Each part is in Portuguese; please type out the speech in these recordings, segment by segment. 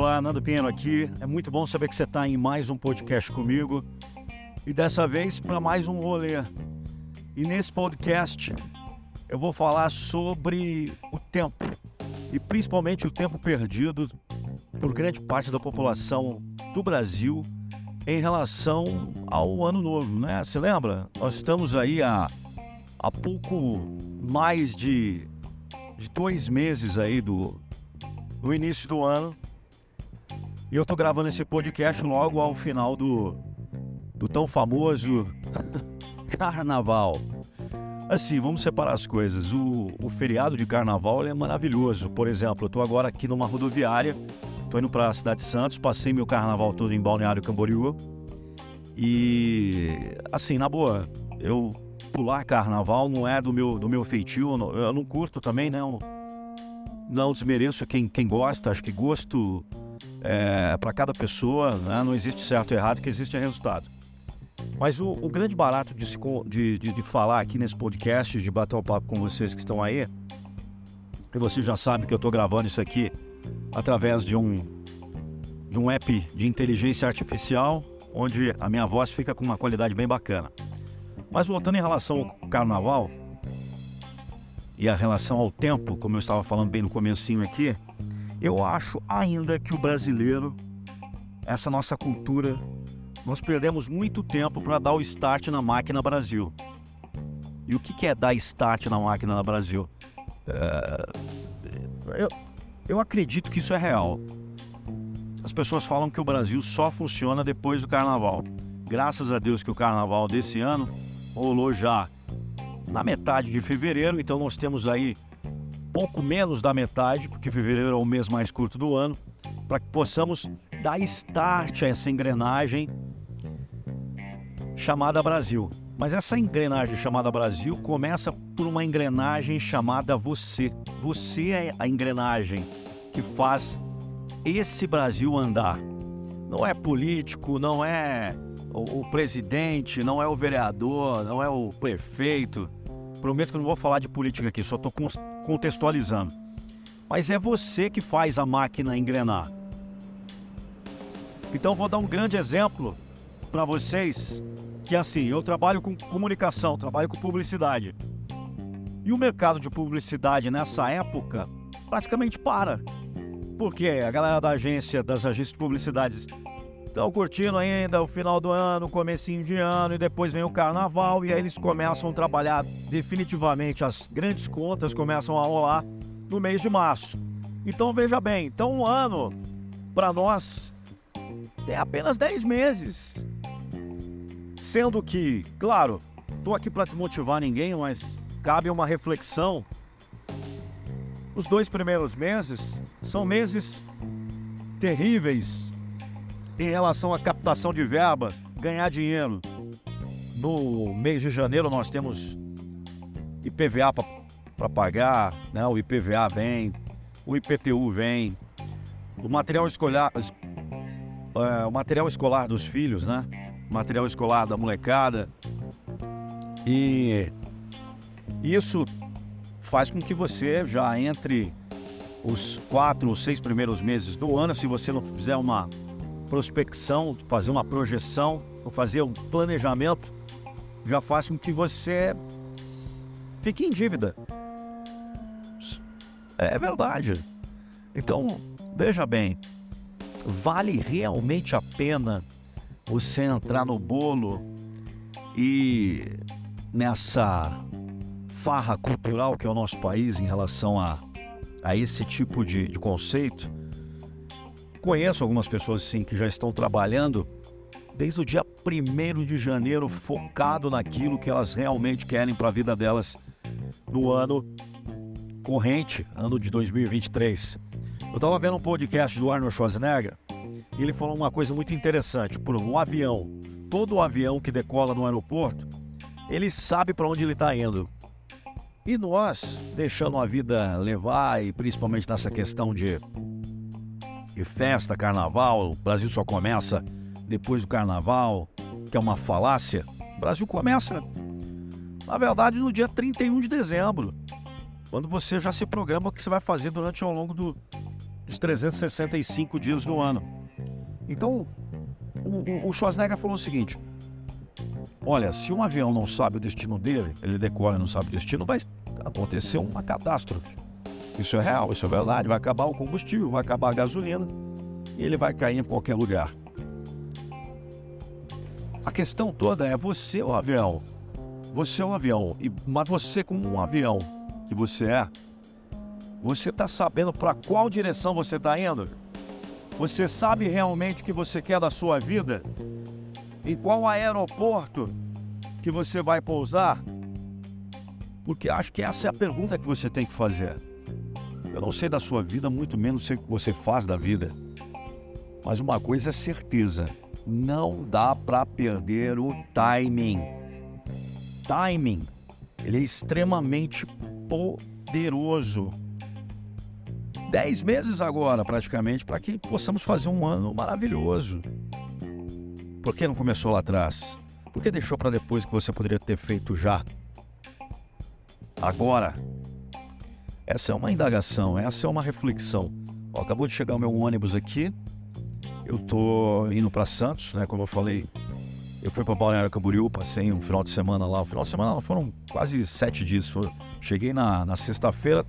Olá, Nando Pinheiro aqui. É muito bom saber que você está em mais um podcast comigo e dessa vez para mais um rolê. E nesse podcast eu vou falar sobre o tempo e principalmente o tempo perdido por grande parte da população do Brasil em relação ao ano novo, né? Você lembra? Nós estamos aí há, há pouco mais de, de dois meses aí do, do início do ano e eu tô gravando esse podcast logo ao final do, do tão famoso carnaval. Assim, vamos separar as coisas. O, o feriado de carnaval é maravilhoso. Por exemplo, eu tô agora aqui numa rodoviária, tô indo para a cidade de Santos, passei meu carnaval todo em Balneário Camboriú. E assim, na boa, eu pular carnaval não é do meu, do meu feitio, eu não, eu curto também, não. Não desmereço quem, quem gosta, acho que gosto é, para cada pessoa, né? não existe certo e errado, que existe resultado. Mas o, o grande barato de, de, de, de, falar aqui nesse podcast, de bater um papo com vocês que estão aí, e vocês já sabem que eu estou gravando isso aqui através de um, de um app de inteligência artificial, onde a minha voz fica com uma qualidade bem bacana. Mas voltando em relação ao carnaval e a relação ao tempo, como eu estava falando bem no comecinho aqui, eu acho ainda que o brasileiro, essa nossa cultura, nós perdemos muito tempo para dar o start na máquina Brasil. E o que é dar start na máquina na Brasil? É... Eu, eu acredito que isso é real. As pessoas falam que o Brasil só funciona depois do carnaval. Graças a Deus que o carnaval desse ano rolou já na metade de fevereiro, então nós temos aí pouco menos da metade, porque fevereiro é o mês mais curto do ano, para que possamos dar start a essa engrenagem chamada Brasil. Mas essa engrenagem chamada Brasil começa por uma engrenagem chamada você. Você é a engrenagem que faz esse Brasil andar. Não é político, não é o, presidente, não é o vereador, não é o prefeito. Prometo que não vou falar de política aqui, só estou contextualizando. Mas é você que faz a máquina engrenar. Então vou dar um grande exemplo para vocês, que assim, eu trabalho com comunicação, trabalho com publicidade. E o mercado de publicidade nessa época praticamente para. Porque a galera da agência, das agências de publicidades estão curtindo ainda o final do ano, comecinho de ano e depois vem o carnaval e aí eles começam a trabalhar definitivamente as grandes contas começam a rolar no mês de março. Então veja bem, então um ano para nós é apenas 10 meses. Sendo que, claro, tô aqui para desmotivar ninguém, mas cabe uma reflexão. Os dois primeiros meses são meses terríveis em relação à captação de verbas, ganhar dinheiro. No mês de janeiro nós temos IPVA para pagar, né? o IPVA vem, o IPTU vem, o material escolar, é, o material escolar dos filhos, né? material escolar da molecada. E isso faz com que você já entre os quatro ou seis primeiros meses do ano, se você não fizer uma prospecção, fazer uma projeção, ou fazer um planejamento, já faz com que você fique em dívida. É verdade. Então, veja bem, vale realmente a pena você entrar no bolo e nessa farra cultural que é o nosso país em relação a, a esse tipo de, de conceito? Conheço algumas pessoas sim que já estão trabalhando desde o dia 1 de janeiro focado naquilo que elas realmente querem para a vida delas no ano corrente, ano de 2023. Eu estava vendo um podcast do Arnold Schwarzenegger e ele falou uma coisa muito interessante. Por um avião, todo avião que decola no aeroporto, ele sabe para onde ele está indo. E nós, deixando a vida levar, e principalmente nessa questão de de festa, carnaval, o Brasil só começa depois do carnaval, que é uma falácia. O Brasil começa, na verdade, no dia 31 de dezembro, quando você já se programa o que você vai fazer durante ao longo do, dos 365 dias do ano. Então, o, o Schwarzenegger falou o seguinte: Olha, se um avião não sabe o destino dele, ele decola e não sabe o destino, vai acontecer uma catástrofe. Isso é real, isso é verdade. Vai acabar o combustível, vai acabar a gasolina e ele vai cair em qualquer lugar. A questão toda é você o avião. Você é um avião, e, mas você como um avião que você é, você está sabendo para qual direção você está indo? Você sabe realmente o que você quer da sua vida? Em qual aeroporto que você vai pousar? Porque acho que essa é a pergunta que você tem que fazer. Eu não sei da sua vida, muito menos sei o que você faz da vida. Mas uma coisa é certeza: não dá para perder o timing. Timing, ele é extremamente poderoso. Dez meses agora, praticamente, para que possamos fazer um ano maravilhoso. Por que não começou lá atrás? Por que deixou para depois que você poderia ter feito já? Agora. Essa é uma indagação, essa é uma reflexão. Ó, acabou de chegar o meu ônibus aqui. Eu tô indo para Santos, né? Como eu falei, eu fui para Balneário Camboriú, passei um final de semana lá. O final de semana foram quase sete dias. Cheguei na, na sexta-feira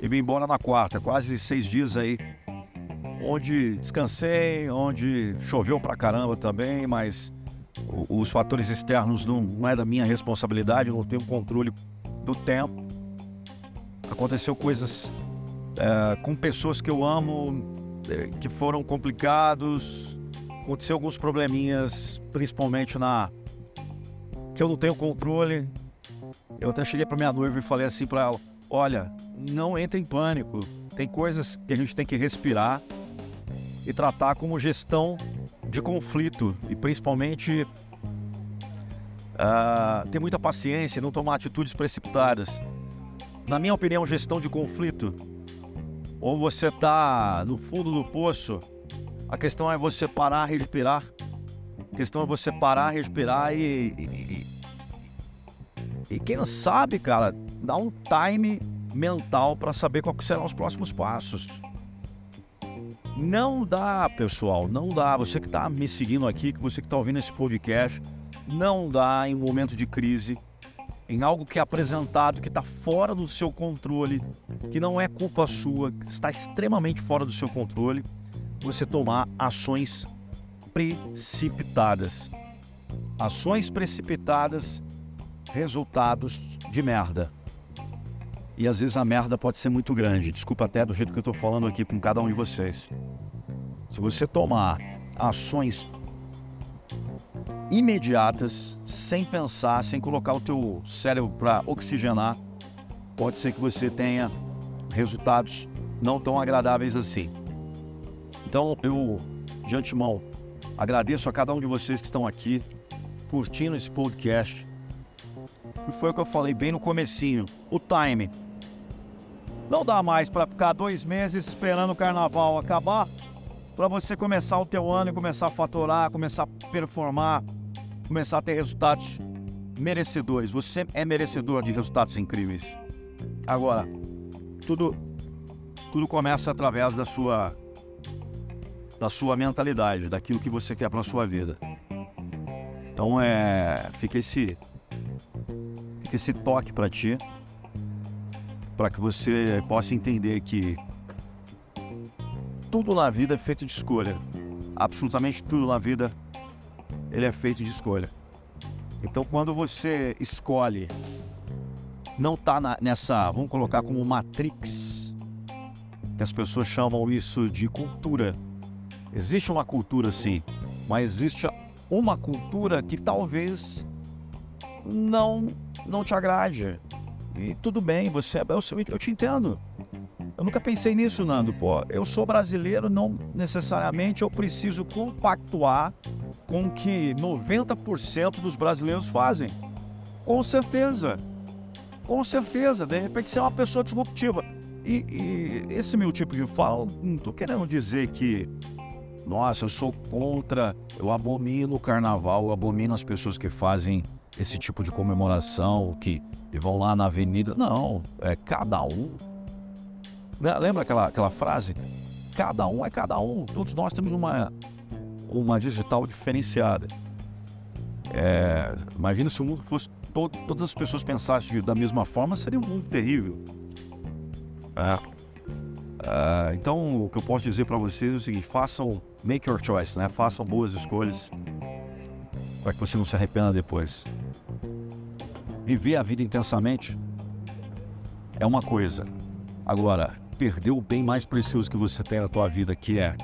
e vim embora na quarta, quase seis dias aí onde descansei, onde choveu pra caramba também, mas os fatores externos não, não é da minha responsabilidade, eu não tenho controle do tempo. Aconteceu coisas é, com pessoas que eu amo é, que foram complicados. Aconteceu alguns probleminhas, principalmente na que eu não tenho controle. Eu até cheguei para minha noiva e falei assim para ela: "Olha, não entre em pânico. Tem coisas que a gente tem que respirar e tratar como gestão de conflito e principalmente uh, ter muita paciência, não tomar atitudes precipitadas. Na minha opinião, gestão de conflito, ou você está no fundo do poço, a questão é você parar, respirar. A questão é você parar, respirar e, e, e, e quem sabe, cara, dar um time mental para saber quais serão os próximos passos. Não dá, pessoal, não dá. Você que está me seguindo aqui, que você que está ouvindo esse podcast, não dá em um momento de crise, em algo que é apresentado, que está fora do seu controle, que não é culpa sua, está extremamente fora do seu controle, você tomar ações precipitadas. Ações precipitadas, resultados de merda. E às vezes a merda pode ser muito grande. Desculpa até do jeito que eu estou falando aqui com cada um de vocês. Se você tomar ações imediatas, sem pensar, sem colocar o teu cérebro para oxigenar, pode ser que você tenha resultados não tão agradáveis assim. Então eu, de antemão, agradeço a cada um de vocês que estão aqui curtindo esse podcast. E foi o que eu falei bem no comecinho, o time. Não dá mais para ficar dois meses esperando o carnaval acabar para você começar o teu ano e começar a faturar, começar a performar, começar a ter resultados merecedores. Você é merecedor de resultados incríveis. Agora, tudo tudo começa através da sua da sua mentalidade, daquilo que você quer para sua vida. Então é, fica esse fica esse toque para ti, para que você possa entender que tudo na vida é feito de escolha. Absolutamente tudo na vida ele é feito de escolha. Então quando você escolhe não tá na, nessa, vamos colocar como matrix, que as pessoas chamam isso de cultura. Existe uma cultura sim, mas existe uma cultura que talvez não não te agrade. E tudo bem, você é eu te entendo. Eu nunca pensei nisso, Nando. Pô, eu sou brasileiro, não necessariamente eu preciso compactuar com que 90% dos brasileiros fazem. Com certeza. Com certeza. De repente você é uma pessoa disruptiva. E, e esse meu tipo de fala, não estou querendo dizer que, nossa, eu sou contra, eu abomino o carnaval, eu abomino as pessoas que fazem esse tipo de comemoração, que vão lá na avenida. Não, é cada um né? Lembra aquela, aquela frase? cada um é cada um. Todos nós temos uma, uma digital diferenciada. É, imagina se o mundo fosse todo, todas as pessoas pensassem da mesma forma, seria um mundo terrível. É. É, então, o que eu posso dizer para vocês é o seguinte: façam, make your choice, né? Façam boas escolhas para que você não se arrependa depois. Viver a vida intensamente é uma coisa. Agora, perder o bem mais precioso que você tem na tua vida, que é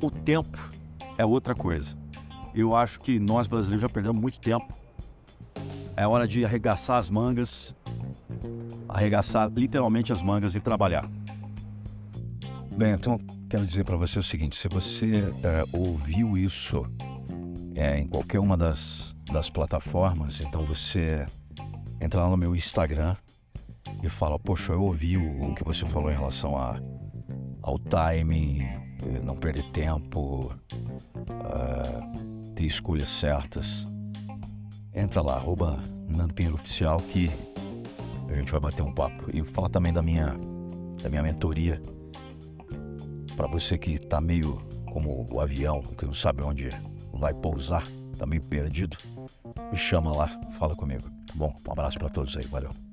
o tempo, é outra coisa. Eu acho que nós brasileiros já perdemos muito tempo. É hora de arregaçar as mangas, arregaçar literalmente as mangas e trabalhar. Bem, então quero dizer para você o seguinte: se você é, ouviu isso é, em qualquer uma das, das plataformas, então você entra lá no meu Instagram e fala: Poxa, eu ouvi o, o que você falou em relação a, ao timing, não perder tempo, uh, ter escolhas certas. Entra lá, arroba Nando Pinheiro Oficial, que a gente vai bater um papo. E fala também da minha, da minha mentoria. Para você que tá meio como o avião, que não sabe onde vai pousar, tá meio perdido, me chama lá, fala comigo. Tá bom? Um abraço para todos aí, valeu.